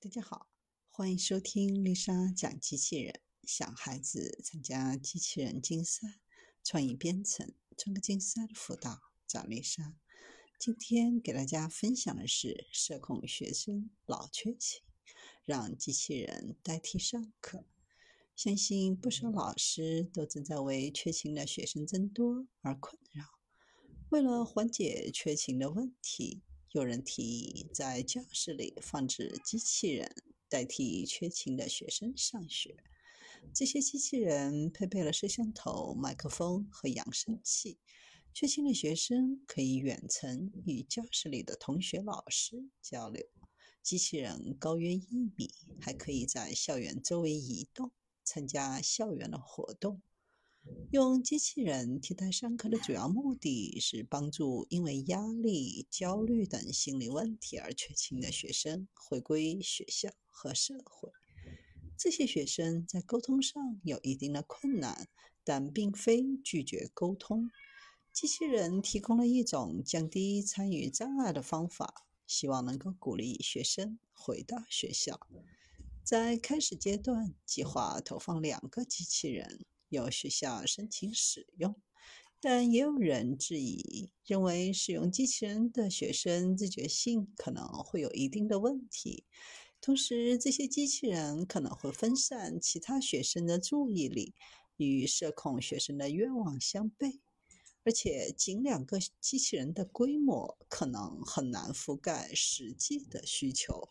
大家好，欢迎收听丽莎讲机器人。想孩子参加机器人竞赛、创意编程、创客竞赛的辅导，找丽莎。今天给大家分享的是社恐学生老缺勤，让机器人代替上课。相信不少老师都正在为缺勤的学生增多而困扰。为了缓解缺勤的问题，有人提议在教室里放置机器人，代替缺勤的学生上学。这些机器人配备了摄像头、麦克风和扬声器，缺勤的学生可以远程与教室里的同学、老师交流。机器人高约一米，还可以在校园周围移动，参加校园的活动。用机器人替代上课的主要目的是帮助因为压力、焦虑等心理问题而缺勤的学生回归学校和社会。这些学生在沟通上有一定的困难，但并非拒绝沟通。机器人提供了一种降低参与障碍的方法，希望能够鼓励学生回到学校。在开始阶段，计划投放两个机器人。有学校申请使用，但也有人质疑，认为使用机器人的学生自觉性可能会有一定的问题。同时，这些机器人可能会分散其他学生的注意力，与社恐学生的愿望相悖。而且，仅两个机器人的规模可能很难覆盖实际的需求。